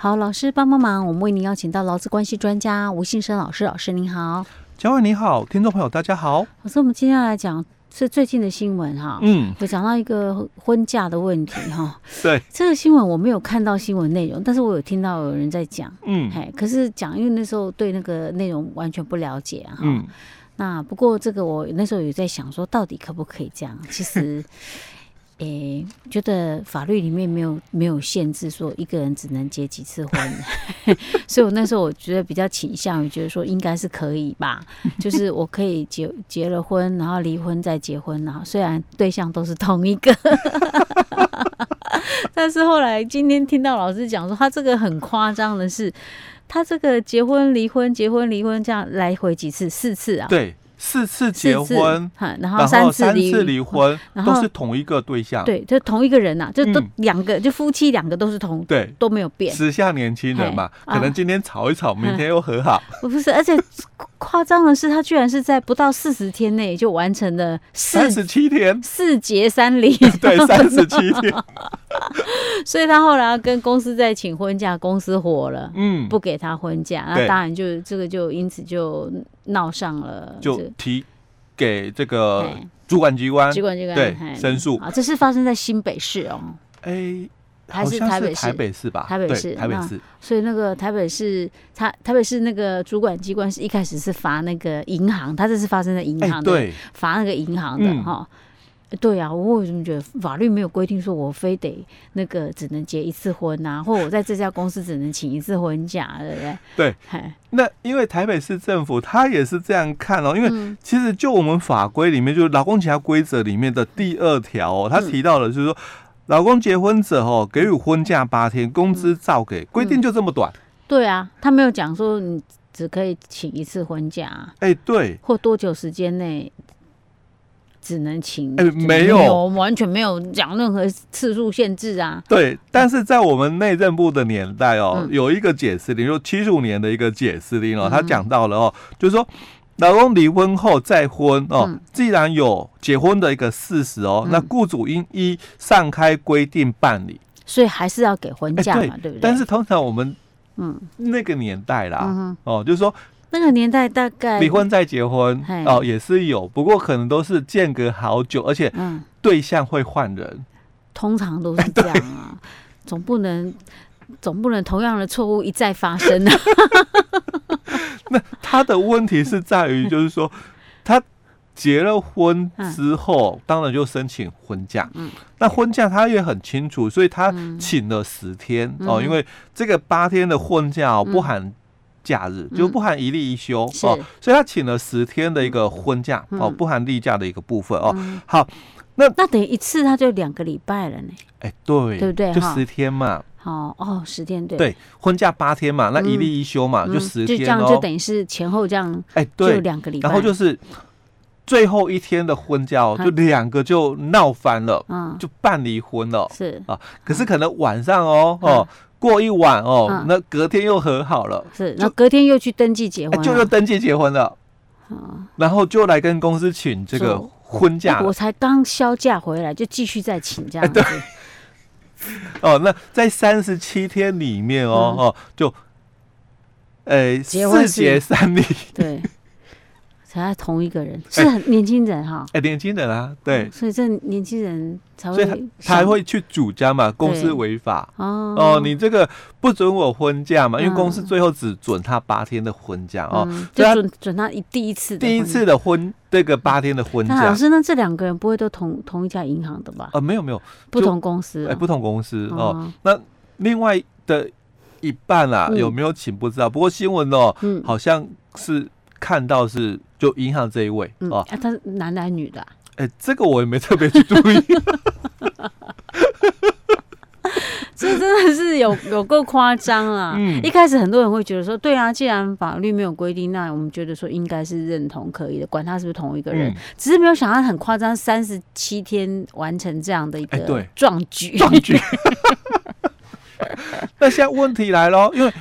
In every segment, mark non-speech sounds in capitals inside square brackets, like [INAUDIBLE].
好，老师帮帮忙，我们为您邀请到劳资关系专家吴信生老师，老师您好。嘉惠你好，听众朋友大家好。老师，我们今天要来讲是最近的新闻哈，嗯，有讲到一个婚嫁的问题哈。[LAUGHS] 对，这个新闻我没有看到新闻内容，但是我有听到有人在讲，嗯，哎，可是讲因为那时候对那个内容完全不了解哈，嗯，那不过这个我那时候有在想说，到底可不可以这样？其实。诶、欸，觉得法律里面没有没有限制说一个人只能结几次婚，[LAUGHS] 所以我那时候我觉得比较倾向于觉得说应该是可以吧，[LAUGHS] 就是我可以结结了婚，然后离婚再结婚，然后虽然对象都是同一个，[LAUGHS] 但是后来今天听到老师讲说他这个很夸张的是，他这个结婚离婚结婚离婚这样来回几次？四次啊？对。四次结婚，然后三次离婚，都是同一个对象。对，就同一个人呐，就都两个，就夫妻两个都是同，对，都没有变。时下年轻人嘛，可能今天吵一吵，明天又和好。[LAUGHS] 不是，而且 [LAUGHS] 夸张的是，他居然是在不到四十天内就完成了三十七天四结三离。[LAUGHS] 对，三十七天。所以他后来跟公司在请婚假，公司火了，嗯，不给他婚假，那当然就这个就因此就。闹上了，就提给这个主管机关，主管机关对申诉。啊，这是发生在新北市哦，哎，还是台北市？台北市吧，台北市，台北市。所以那个台北市，他台北市那个主管机关是一开始是罚那个银行，他这是发生在银行的，罚那个银行的哈。对啊，我为什么觉得法律没有规定说我非得那个只能结一次婚啊，或者我在这家公司只能请一次婚假，对不对？对，那因为台北市政府他也是这样看哦，因为其实就我们法规里面，就是劳工其他规则里面的第二条哦，他提到了就是说，老公结婚者哦，给予婚假八天，工资照给，规定就这么短。对啊，他没有讲说你只可以请一次婚假，哎，对，或多久时间内。只能请哎，没有，完全没有讲任何次数限制啊。对，但是在我们内政部的年代哦，有一个解释令，就七十五年的一个解释令哦，他讲到了哦，就是说，老公离婚后再婚哦，既然有结婚的一个事实哦，那雇主应依上开规定办理，所以还是要给婚假嘛，对不对？但是通常我们嗯。那个年代啦，哦，就是说。那个年代大概离婚再结婚哦，也是有，不过可能都是间隔好久，而且对象会换人，通常都是这样啊，[LAUGHS] 总不能总不能同样的错误一再发生啊。[LAUGHS] 那他的问题是在于，就是说 [LAUGHS] 他结了婚之后，当然就申请婚假，嗯，那婚假他也很清楚，所以他请了十天哦，因为这个八天的婚假不含。假日就不含一例一休哦，所以他请了十天的一个婚假哦，不含例假的一个部分哦。好，那那等于一次他就两个礼拜了呢？哎，对，对不对？就十天嘛。好哦，十天对。对，婚假八天嘛，那一例一休嘛，就十天哦。就这样，就等于是前后这样。哎，对，就两个礼拜。然后就是最后一天的婚假哦，就两个就闹翻了，嗯，就办离婚了。是。啊，可是可能晚上哦哦。过一晚哦，那隔天又和好了，是，那隔天又去登记结婚，就又登记结婚了，然后就来跟公司请这个婚假。我才刚销假回来，就继续再请这样子。[LAUGHS] 哦，那在三十七天里面哦哦，就，呃，四结三离，[LAUGHS] 对。才同一个人。是很年轻人哈，哎，年轻人啊，对，所以这年轻人才会，他才会去主张嘛，公司违法。哦。哦，你这个不准我婚假嘛，因为公司最后只准他八天的婚假哦，就准准他一第一次第一次的婚这个八天的婚假。老师，那这两个人不会都同同一家银行的吧？呃，没有没有，不同公司，哎，不同公司哦。那另外的一半啊，有没有请不知道，不过新闻哦，好像是看到是。就银行这一位哦，他是男的还是女的？哎，这个我也没特别去注意。[LAUGHS] 这真的是有有够夸张啊！一开始很多人会觉得说，对啊，既然法律没有规定，那我们觉得说应该是认同可以的，管他是不是同一个人。只是没有想到很夸张，三十七天完成这样的一个壮举。壮举。[LAUGHS] [LAUGHS] 那现在问题来了，因为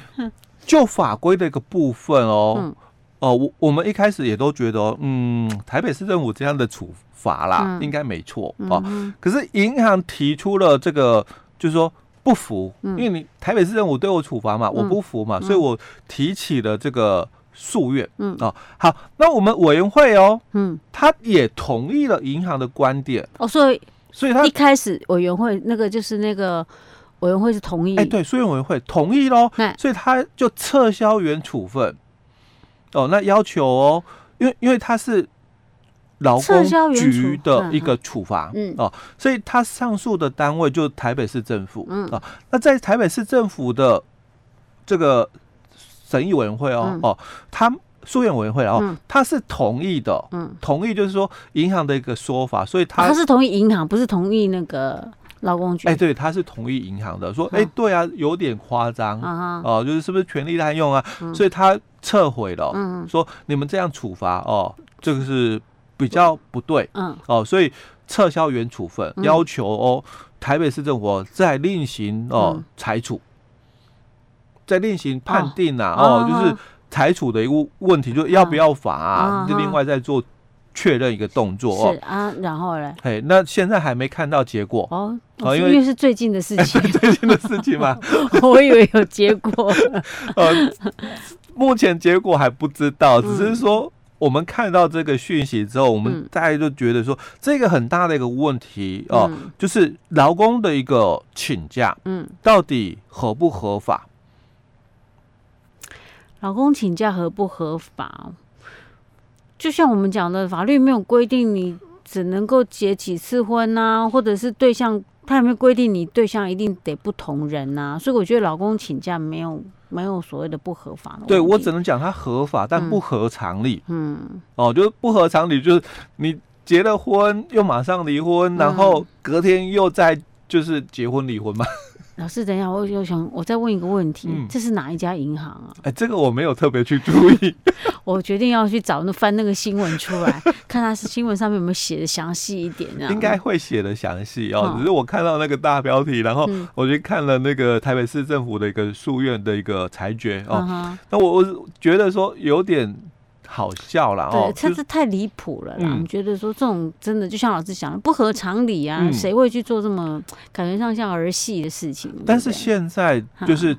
就法规的一个部分哦。哦，我我们一开始也都觉得，嗯，台北市政府这样的处罚啦，嗯、应该没错哦。嗯、可是银行提出了这个，就是说不服，因为你台北市政府对我处罚嘛，我不服嘛，所以我提起了这个诉愿。嗯，哦，好，那我们委员会哦，嗯，他也同意了银行的观点。哦，所以，所以他一开始委员会那个就是那个委员会是同意，哎，对，诉愿委员会同意喽，所以他就撤销原处分。哦，那要求哦，因为因为他是。劳工局的一个处罚，嗯。哦，所以他上诉的单位就是台北市政府，嗯。啊，那在台北市政府的这个审议委员会哦哦，他诉愿委员会哦，他是同意的，嗯，同意就是说银行的一个说法，所以他他是同意银行，不是同意那个劳工局，哎，对，他是同意银行的，说，哎，对啊，有点夸张，哦，就是是不是权力滥用啊？所以他撤回了，嗯，说你们这样处罚哦，这个是。比较不对，嗯，哦，所以撤销原处分，要求哦，台北市政府再另行哦裁处，再另行判定呐，哦，就是裁处的一个问题，就要不要罚，就另外再做确认一个动作，是啊，然后呢？嘿，那现在还没看到结果哦，因为是最近的事情，[LAUGHS] 最近的事情嘛，[LAUGHS] 我以为有结果，呃，[LAUGHS] 目前结果还不知道，只是说。我们看到这个讯息之后，我们大家就觉得说，这个很大的一个问题哦，就是劳工的一个请假，嗯，到底合不合法？劳工请假合不合法？就像我们讲的，法律没有规定你只能够结几次婚呐，或者是对象，他有没有规定你对象一定得不同人呐？所以我觉得老公请假没有。没有所谓的不合法的，对，我只能讲他合法，但不合常理。嗯，哦，就是不合常理，就是你结了婚又马上离婚，然后隔天又再就是结婚离婚嘛。老师，等一下，我又想，我再问一个问题，嗯、这是哪一家银行啊？哎，这个我没有特别去注意。[LAUGHS] 我决定要去找那翻那个新闻出来，看他是新闻上面有没有写的详细一点。应该会写的详细哦，只是我看到那个大标题，然后我就看了那个台北市政府的一个诉愿的一个裁决哦。嗯、那我我觉得说有点。好笑了哦，对，这是太离谱了啦。我们觉得说这种真的就像老师讲的，不合常理啊，谁会去做这么感觉上像儿戏的事情？但是现在就是。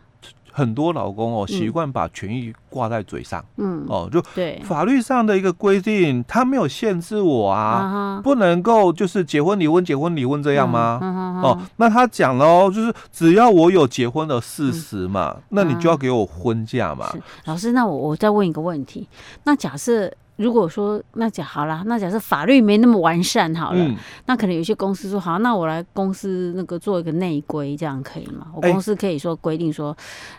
很多老公哦，习惯把权益挂在嘴上，嗯，哦，就对。法律上的一个规定，他没有限制我啊，不能够就是结婚离婚结婚离婚这样吗？哦，那他讲了哦，就是只要我有结婚的事实嘛，那你就要给我婚假嘛。老师，那我我再问一个问题，那假设。如果说那假好啦，那假设法律没那么完善好了，嗯、那可能有些公司说好，那我来公司那个做一个内规，这样可以吗？我公司可以说规定说，欸、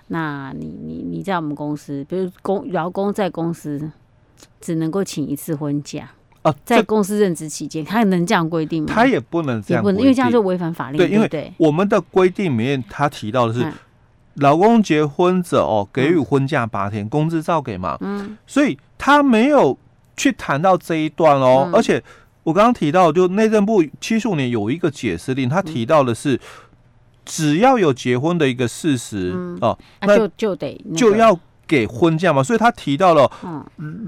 那你你你在我们公司，比如公劳工在公司只能够请一次婚假啊，在公司任职期间，他能这样规定吗？他也不能这样，不能，因为这样就违反法律，对，对，对，因为我们的规定里面他提到的是，老公结婚者哦，给予婚假八天，嗯、工资照给嘛，嗯，所以他没有。去谈到这一段哦，而且我刚刚提到，就内政部七十五年有一个解释令，他提到的是，只要有结婚的一个事实哦，那就就得就要给婚假嘛，所以他提到了，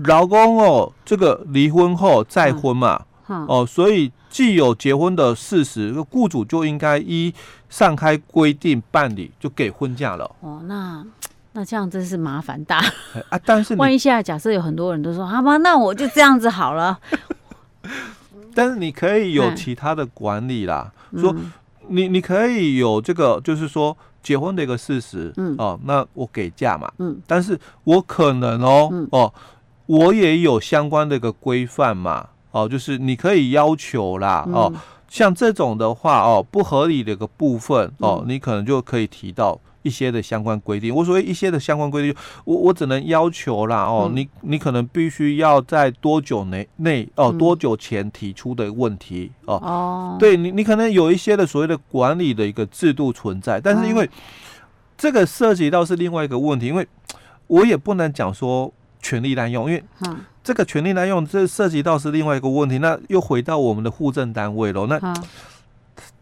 劳工哦，这个离婚后再婚嘛，哦，所以既有结婚的事实，雇主就应该依上开规定办理，就给婚假了。哦，那。那这样真是麻烦大 [LAUGHS] 啊！但是万一现在假设有很多人都说好吧，那我就这样子好了。[LAUGHS] 但是你可以有其他的管理啦，嗯、说你你可以有这个，就是说结婚的一个事实，嗯哦，那我给假嘛，嗯，但是我可能哦、嗯、哦，我也有相关的一个规范嘛，哦，就是你可以要求啦，嗯、哦，像这种的话哦，不合理的一个部分哦，你可能就可以提到。一些的相关规定，我所谓一些的相关规定，我我只能要求啦哦，嗯、你你可能必须要在多久内内哦，多久前提出的问题哦，哦。对你你可能有一些的所谓的管理的一个制度存在，但是因为这个涉及到是另外一个问题，因为我也不能讲说权力滥用，因为这个权力滥用这涉及到是另外一个问题，那又回到我们的户政单位了，那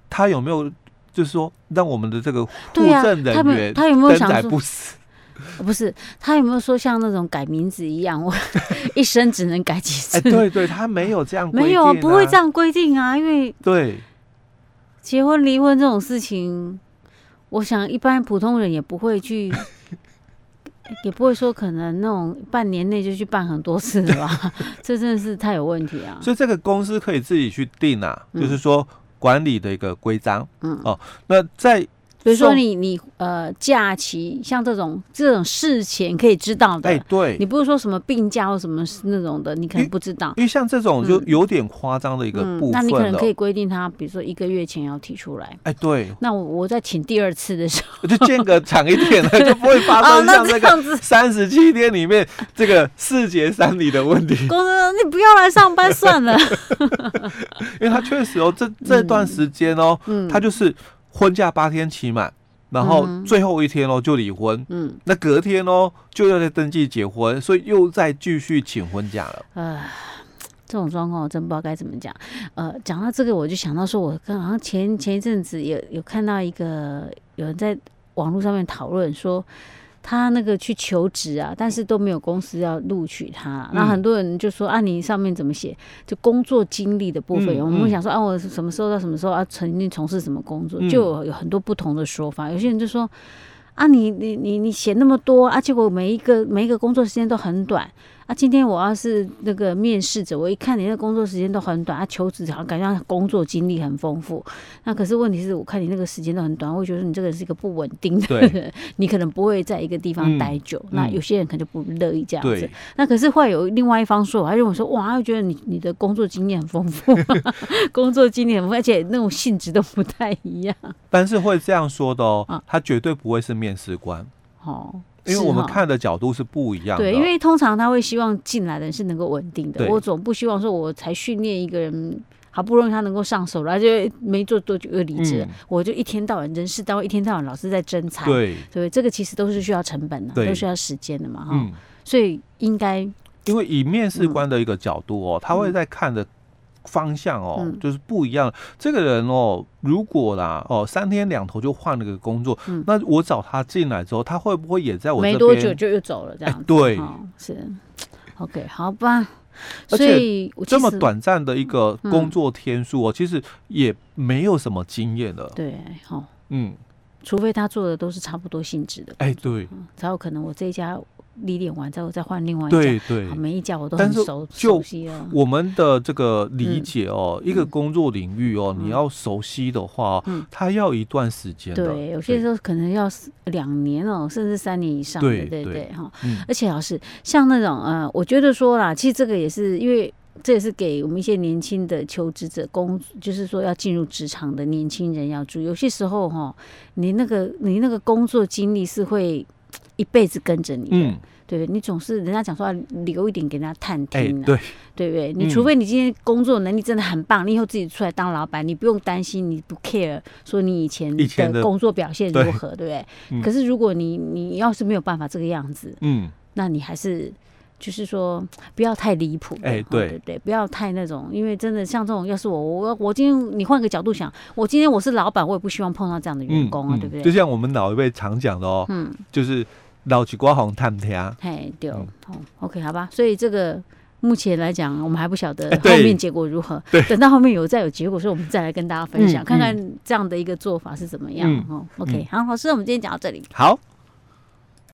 他有没有？就是说，让我们的这个户政人员他有没有想说不死？[LAUGHS] 不是，他有没有说像那种改名字一样，我 [LAUGHS] 一生只能改几次？哎，对对，他没有这样规定，没有，不会这样规定啊，因为对结婚离婚这种事情，我想一般普通人也不会去，[LAUGHS] 也不会说可能那种半年内就去办很多次的吧？这真的是太有问题啊！所以这个公司可以自己去定啊，嗯、就是说管理的一个规章。嗯哦，那在。比如说你你呃假期像这种这种事前可以知道的，哎对，你不是说什么病假或什么那种的，你可能不知道。因为像这种就有点夸张的一个部分、嗯嗯、那你可能可以规定他，比如说一个月前要提出来。哎对，那我我在请第二次的时候，[LAUGHS] 就间隔长一点了，[LAUGHS] 就不会发生像这个三十七天里面这个四节三里的问题。公司，你不要来上班算了。[LAUGHS] 因为他确实哦，这这段时间哦，嗯，他就是。婚假八天期满，然后最后一天哦就离婚，嗯，那隔天哦就要再登记结婚，所以又再继续请婚假了。呃，这种状况我真不知道该怎么讲。呃，讲到这个，我就想到说，我刚好像前前一阵子有有看到一个有人在网络上面讨论说。他那个去求职啊，但是都没有公司要录取他。那、嗯、很多人就说啊，你上面怎么写？就工作经历的部分，嗯、我们会想说啊，我什么时候到什么时候啊，曾经从事什么工作，就，有很多不同的说法。有些人就说啊，你你你你写那么多啊，结果每一个每一个工作时间都很短。啊，今天我要是那个面试者，我一看你那个工作时间都很短，啊，求职好像感觉工作经历很丰富。那可是问题是我看你那个时间都很短，我会觉得你这个人是一个不稳定的人，[LAUGHS] 你可能不会在一个地方待久。嗯、那有些人可能就不乐意这样子。嗯、那可是会有另外一方说，他认为说，哇，他觉得你你的工作经验很丰富，[LAUGHS] 工作经验很丰富，而且那种性质都不太一样。但是会这样说的哦，啊、他绝对不会是面试官。哦。因为我们看的角度是不一样的。对，因为通常他会希望进来的人是能够稳定的。我总不希望说，我才训练一个人，好不容易他能够上手了，就没做多久又离职，我就一天到晚人事单位一天到晚老是在争财。对，对，这个其实都是需要成本的，都需要时间的嘛，哈。所以应该，因为以面试官的一个角度哦，他会在看的。方向哦，嗯、就是不一样。这个人哦，如果啦哦，三天两头就换了个工作，嗯、那我找他进来之后，他会不会也在我这边？没多久就又走了这样子？欸、对、哦，是 OK，好吧。所以这么短暂的一个工作天数哦，嗯、其实也没有什么经验的。对，好、哦，嗯，除非他做的都是差不多性质的，哎，对、嗯，才有可能我这一家。历练完之后再换另外一家，对对，每一家我都很熟熟悉了。我们的这个理解哦，一个工作领域哦，你要熟悉的话，它要一段时间。对，有些时候可能要两年哦，甚至三年以上。对对对，哈。而且老师，像那种呃，我觉得说啦，其实这个也是因为这也是给我们一些年轻的求职者工，就是说要进入职场的年轻人要注意。有些时候哈，你那个你那个工作经历是会。一辈子跟着你的，嗯、对不对？你总是人家讲说要留一点给人家探听、啊欸，对对不对？你除非你今天工作能力真的很棒，嗯、你以后自己出来当老板，你不用担心，你不 care 说你以前的工作表现如何，对，对不对？嗯、可是如果你你要是没有办法这个样子，嗯，那你还是就是说不要太离谱，哎、欸，对对对，不要太那种，因为真的像这种，要是我我我今天你换个角度想，我今天我是老板，我也不希望碰到这样的员工啊，对不对？就像我们老一辈常讲的哦，嗯，就是。老去刮红探听，嘿，对，好，OK，好吧。所以这个目前来讲，我们还不晓得后面结果如何。对，等到后面有再有结果，所以我们再来跟大家分享，看看这样的一个做法是怎么样。哦，OK，好，老师，我们今天讲到这里。好。